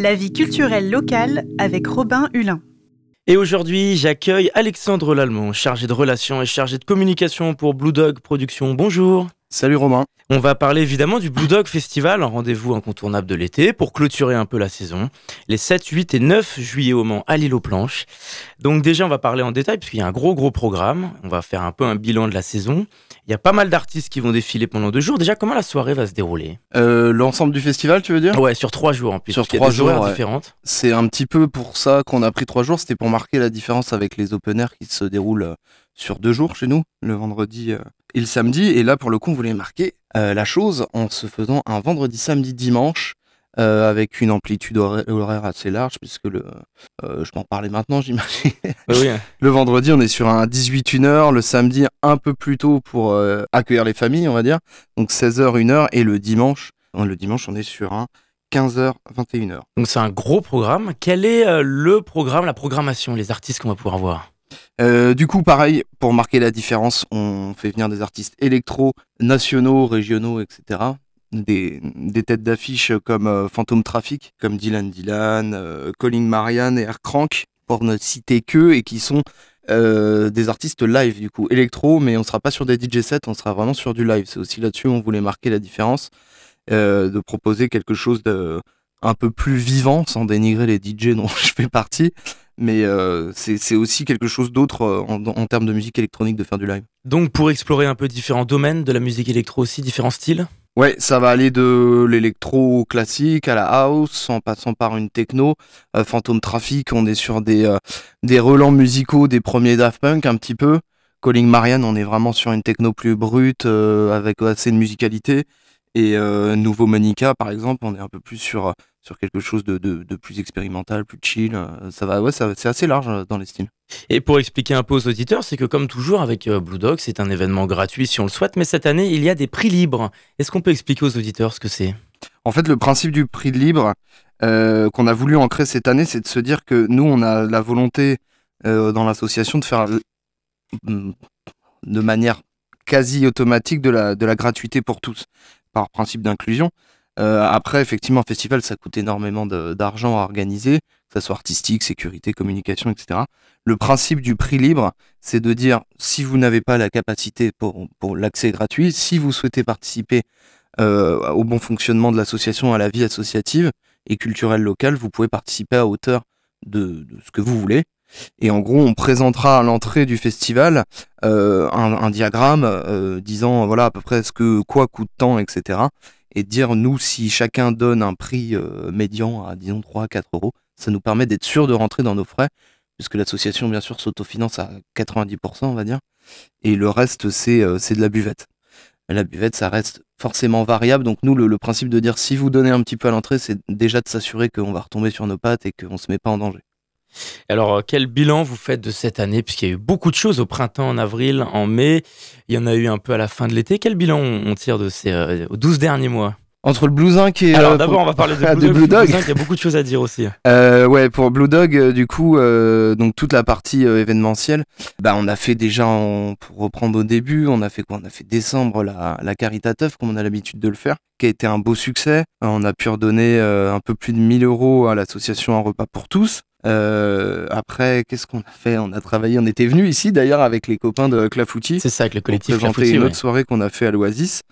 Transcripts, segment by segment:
La vie culturelle locale avec Robin Hulin. Et aujourd'hui, j'accueille Alexandre Lallemand, chargé de relations et chargé de communication pour Blue Dog Productions. Bonjour. Salut Romain. On va parler évidemment du Blue Dog Festival, un rendez-vous incontournable de l'été pour clôturer un peu la saison, les 7, 8 et 9 juillet au Mans à l'île aux Planches. Donc déjà, on va parler en détail puisqu'il y a un gros gros programme. On va faire un peu un bilan de la saison. Il y a pas mal d'artistes qui vont défiler pendant deux jours. Déjà, comment la soirée va se dérouler? Euh, L'ensemble du festival, tu veux dire? Ouais, sur trois jours en plus. Sur trois jours, différentes. C'est un petit peu pour ça qu'on a pris trois jours. C'était pour marquer la différence avec les open air qui se déroulent euh, sur deux jours chez nous, le vendredi euh, et le samedi. Et là, pour le coup, on voulait marquer euh, la chose en se faisant un vendredi, samedi, dimanche. Euh, avec une amplitude horaire assez large, puisque le, je m'en parlais maintenant, j'imagine. Oui. le vendredi, on est sur un 18-1h, le samedi, un peu plus tôt pour accueillir les familles, on va dire. Donc 16h, 1h, et le dimanche, le dimanche, on est sur un 15h, 21h. Donc c'est un gros programme. Quel est le programme, la programmation, les artistes qu'on va pouvoir voir? Euh, du coup, pareil, pour marquer la différence, on fait venir des artistes électro, nationaux, régionaux, etc. Des, têtes d'affiche comme euh, Phantom Traffic, comme Dylan Dylan, euh, Colin Marianne et Air Crank, pour ne citer que, et qui sont des artistes live, du coup, électro, mais on sera pas sur des DJ sets, on sera vraiment sur du live. C'est aussi là-dessus on voulait marquer la différence, de proposer quelque chose de un peu plus vivant, sans dénigrer les DJ dont je fais partie, mais euh, c'est aussi quelque chose d'autre euh, en, termes de musique électronique de faire du live. Donc pour explorer un peu différents domaines de la musique électro aussi, différents styles? Ouais, ça va aller de l'électro classique à la house, en passant par une techno. Euh, Phantom Traffic, on est sur des, des relents musicaux des premiers Daft Punk un petit peu. Calling Marianne, on est vraiment sur une techno plus brute, avec assez de musicalité. Et Nouveau Monica, par exemple, on est un peu plus sur sur quelque chose de, de, plus expérimental, plus chill. Euh, ça va, ouais, c'est assez large euh, dans les styles. Et pour expliquer un peu aux auditeurs, c'est que comme toujours avec euh, Blue Dog, c'est un événement gratuit si on le souhaite, mais cette année, il y a des prix libres. Est-ce qu'on peut expliquer aux auditeurs ce que c'est? En fait, le principe du prix libre qu'on a voulu ancrer cette année, c'est de se dire que nous, on a la volonté dans l'association de faire de manière quasi automatique de la, de la gratuité pour tous, par principe d'inclusion. Euh, après, effectivement, un festival, ça coûte énormément d'argent à organiser, que ce soit artistique, sécurité, communication, etc. Le principe du prix libre, c'est de dire, si vous n'avez pas la capacité pour, pour l'accès gratuit, si vous souhaitez participer euh, au bon fonctionnement de l'association, à la vie associative et culturelle locale, vous pouvez participer à hauteur de, ce que vous voulez. Et en gros, on présentera à l'entrée du festival euh, un, diagramme disant voilà à peu près ce que quoi coûte tant, etc et dire nous si chacun donne un prix euh, médian à disons 3 4 euros, ça nous permet d'être sûr de rentrer dans nos frais puisque l'association bien sûr s'autofinance à 90% on va dire et le reste c'est euh, c'est de la buvette. La buvette ça reste forcément variable donc nous le, principe de dire si vous donnez un petit peu à l'entrée c'est déjà de s'assurer qu'on va retomber sur nos pattes et qu'on se met pas en danger. Alors, euh, quel bilan vous faites de cette année? Puisqu'il y a eu beaucoup de choses au printemps, en avril, en mai. Il y en a eu un peu à la fin de l'été. Quel bilan on tire de ces 12 euh, derniers mois? Entre le Blue Zinc et. Alors euh, d'abord, on va parler de Blue, Dog. il y a beaucoup de choses à dire aussi. ouais, pour Blue Dog, du coup, donc toute la partie événementielle, bah, on a fait déjà, pour reprendre au début, on a fait quoi? On a fait décembre la, la Caritateuf, comme on a l'habitude de le faire, qui a été un beau succès. On a pu redonner un peu plus de 1000 euros à l'association Un repas pour tous. Euh, après, qu'est-ce qu'on a fait? On a travaillé, on était venu ici d'ailleurs avec les copains de Clafoutis. C'est ça, avec le collectif Clafoutis. une autre soirée qu'on a fait à l'Oasis.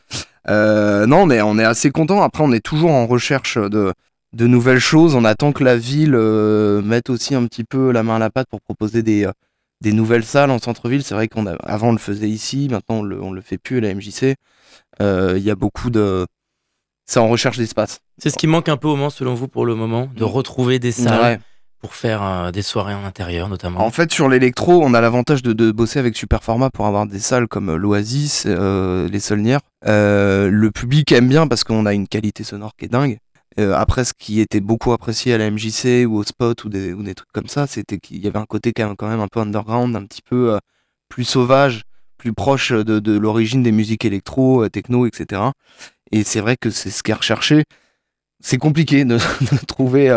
Euh, non, mais on est assez content. Après, on est toujours en recherche de, de nouvelles choses. On attend que la ville euh, mette aussi un petit peu la main à la pâte pour proposer des, des nouvelles salles en centre-ville. C'est vrai qu'on avant on le faisait ici, maintenant on le, le fait plus à la MJC. Il y a beaucoup de c'est en recherche d'espace. C'est ce qui manque un peu au Mans selon vous pour le moment, de retrouver des salles pour faire euh, des soirées en intérieur notamment En fait, sur l'électro, on a l'avantage de, bosser avec Superformat pour avoir des salles comme euh, l'Oasis, euh, les Solnières. le public aime bien parce qu'on a une qualité sonore qui est dingue. après, ce qui était beaucoup apprécié à la MJC ou au Spot ou des, trucs comme ça, c'était qu'il y avait un côté quand même, un peu underground, un petit peu plus sauvage, plus proche de, l'origine des musiques électro, techno, etc. Et c'est vrai que c'est ce qui est recherché c'est compliqué de, trouver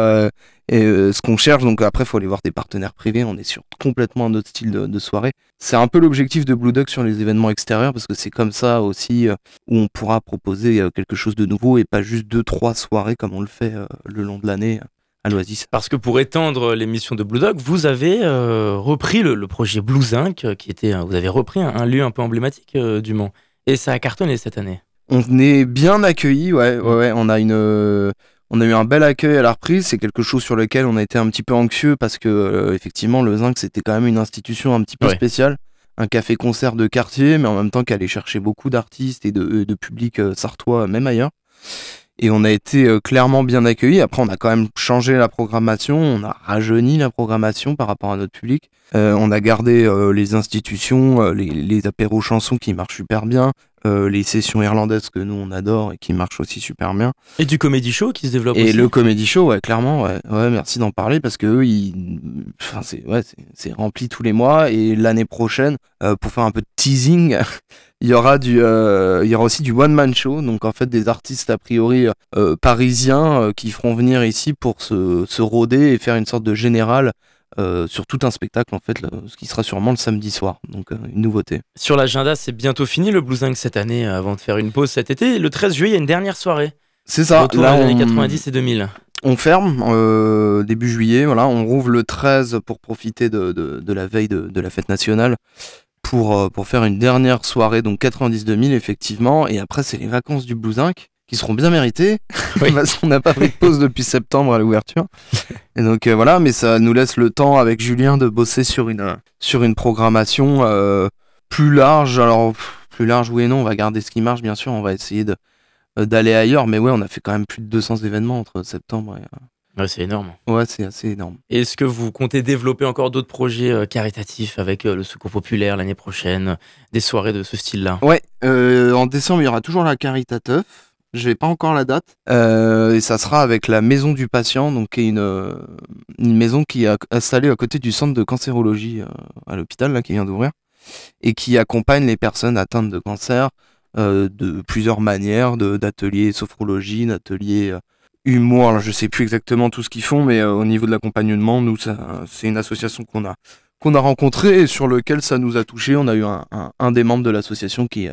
euh, ce qu'on cherche. Donc après, il faut aller voir des partenaires privés. On est sur complètement un autre style de, soirée. C'est un peu l'objectif de Blue Duck sur les événements extérieurs parce que c'est comme ça aussi euh, où on pourra proposer quelque chose de nouveau et pas juste deux trois soirées comme on le fait le long de l'année à l'Oasis. Parce que pour étendre l'émission de Blue Dog, vous avez euh, repris le, projet Blue Inc, qui était, vous avez repris un, lieu un peu emblématique du Mans. Et ça a cartonné cette année. On est bien accueillis, ouais, ouais, On a une, on a eu un bel accueil à la reprise. C'est quelque chose sur lequel on a été un petit peu anxieux parce que effectivement, le Zinc c'était quand même une institution un petit peu spéciale un café-concert de quartier, mais en même temps qu'aller chercher beaucoup d'artistes et de, de public euh, sartois, même ailleurs. Et on a été euh, clairement bien accueillis. Après, on a quand même changé la programmation, on a rajeuni la programmation par rapport à notre public. Euh, on a gardé les institutions, les, les apéros chansons qui marchent super bien. Euh, les sessions irlandaises que nous on adore et qui marchent aussi super bien. Et du comedy show qui se développe et aussi. Et le comedy show, ouais, clairement, ouais, ouais merci d'en parler parce que eux, ils, enfin, c'est, ouais, rempli tous les mois et l'année prochaine, euh, pour faire un peu de teasing, il y aura du, euh, il y aura aussi du one man show, donc en fait des artistes a priori parisiens qui feront venir ici pour se, se rôder et faire une sorte de général euh, sur tout un spectacle en fait, ce qui sera sûrement le samedi soir, donc euh, une nouveauté. Sur l'agenda, c'est bientôt fini le Blues cette année, euh, avant de faire une pause cet été. Le 13 juillet, il y a une dernière soirée. C'est ça. Autour là, des années 90 et 2000. On ferme début juillet, voilà, on rouvre le 13 pour profiter de, de, la veille de, de, la fête nationale pour, pour faire une dernière soirée, donc 90-2000 effectivement, et après c'est les vacances du Blues qui seront bien mérités, parce qu'on n'a pas pris de pause depuis septembre à l'ouverture. Et donc euh, voilà, mais ça nous laisse le temps avec Julien de bosser sur une, sur une programmation euh, plus large. Alors, plus large, oui et non, on va garder ce qui marche, bien sûr, on va essayer de, euh, d'aller ailleurs, mais ouais, on a fait quand même plus de 200 événements entre septembre et... Ouais, c'est énorme. Ouais, c'est assez énorme. Est-ce que vous comptez développer encore d'autres projets caritatifs avec le Secours Populaire l'année prochaine, des soirées de ce style-là? Ouais, en décembre, il y aura toujours la Caritateuf je n'ai pas encore la date. Euh, et ça sera avec la Maison du Patient, donc qui est une, euh, une maison qui est installée à côté du centre de cancérologie euh, à l'hôpital, là, qui vient d'ouvrir, et qui accompagne les personnes atteintes de cancer de plusieurs manières, d'ateliers sophrologie, d'ateliers humour. Alors, je sais plus exactement tout ce qu'ils font, mais au niveau de l'accompagnement, nous, c'est une association qu'on a qu'on a rencontré et sur lequel ça nous a touché. On a eu un, un, des membres de l'association qui,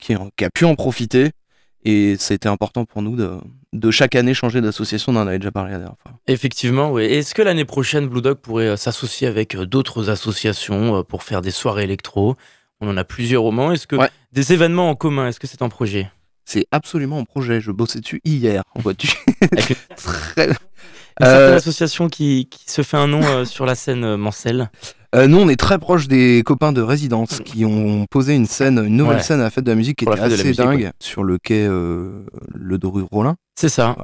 qui, qui, a pu en profiter et c'était important pour nous de, de chaque année changer d'association. On en avait déjà parlé la dernière fois. Effectivement, oui. Est-ce que l'année prochaine, Blue Dog pourrait euh, s'associer avec euh, d'autres associations euh, pour faire des soirées électro? On en a plusieurs au Mans. Est-ce que des événements en commun, est-ce que c'est un projet? C'est absolument un projet. Je bossais dessus hier, en vois-tu Très... Une association qui, qui, se fait un nom sur la scène Mancel euh, nous, on est très proche des copains de résidence qui ont posé une scène, une nouvelle scène à la fête de la musique qui était assez dingue sur le quai euh, Le Doru Rollin. C'est ça.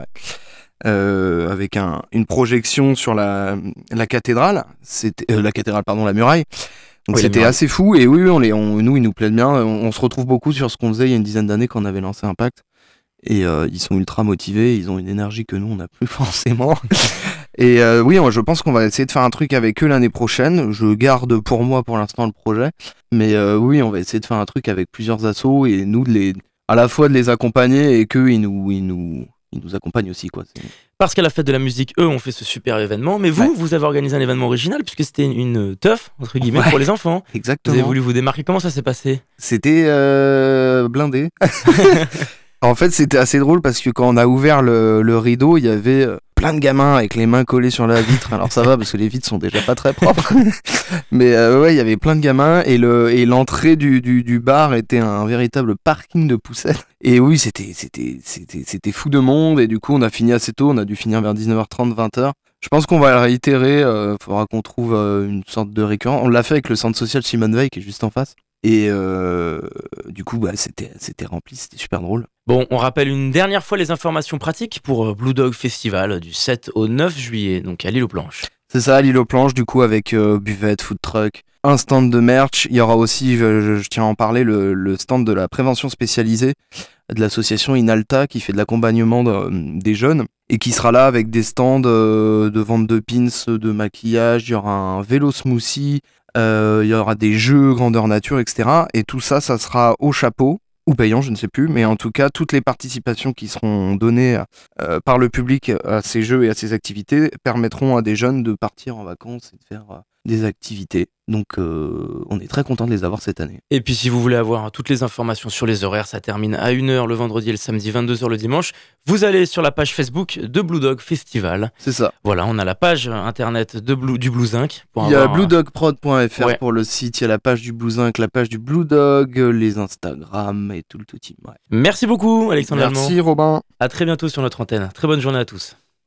Euh, avec un, une projection sur la, la cathédrale, c'était la cathédrale, pardon, la muraille. Donc c'était assez fou et oui, on les, on, nous, ils nous plaident bien. On, on, se retrouve beaucoup sur ce qu'on faisait il y a une dizaine d'années quand on avait lancé Impact. Et ils sont ultra motivés, ils ont une énergie que nous, on n'a plus forcément. Et euh, oui, je pense qu'on va essayer de faire un truc avec eux l'année prochaine. Je garde pour moi pour l'instant le projet. Mais euh, oui, on va essayer de faire un truc avec plusieurs assos et nous, de les, à la fois de les accompagner et qu'eux, ils nous, ils, nous, ils nous accompagnent aussi. Quoi. Parce qu'à la fête de la musique, eux ont fait ce super événement. Mais vous, vous avez organisé un événement original puisque c'était une teuf, entre guillemets, pour les enfants. Exactement. Vous avez voulu vous démarquer. Comment ça s'est passé? C'était euh, blindé. en fait, c'était assez drôle parce que quand on a ouvert le, rideau, il y avait plein de gamins avec les mains collées sur la vitre. Alors ça va parce que les vitres sont déjà pas très propres. Mais euh, ouais, il y avait plein de gamins et le et l'entrée du, bar était un véritable parking de poussettes. Et oui, c'était c'était c'était c'était fou de monde et du coup on a fini assez tôt. On a dû finir vers 19h30, 20h. Je pense qu'on va réitérer. Il euh, faudra qu'on trouve euh, une sorte de récurrent. On l'a fait avec le centre social Simone Veil qui est juste en face. Et euh, du coup, bah, c'était, c'était rempli, c'était super drôle. Bon, on rappelle une dernière fois les informations pratiques pour euh, Blue Dog Festival du 7 au 9 juillet, donc à l'île aux planches. C'est ça, à l'île aux planches, du coup, avec euh, buvette, food truck, un stand de merch. Il y aura aussi, je, tiens à en parler, le, stand de la prévention spécialisée de l'association Inalta qui fait de l'accompagnement des jeunes et qui sera là avec des stands de vente de pins, de maquillage. Il y aura un vélo smoothie, il y aura des jeux grandeur nature, etc. Et tout ça, ça sera au chapeau ou payant, je ne sais plus, mais en tout cas, toutes les participations qui seront données euh, par le public à ces jeux et à ces activités permettront à des jeunes de partir en vacances et de faire des activités. Donc euh, on est très content de les avoir cette année. Et puis si vous voulez avoir toutes les informations sur les horaires, ça termine à 1h le vendredi et le samedi, 22h le dimanche. Vous allez sur la page Facebook de Blue Dog Festival. C'est ça. Voilà, on a la page internet de Blue, du Blue Zinc. il y a bluedogprod.fr pour le site, il y a la page du Blue Zinc, la page du Blue Dog, les Instagram et tout le tout team. Merci beaucoup Alexandre Merci Robin. À très bientôt sur notre antenne. Très bonne journée à tous.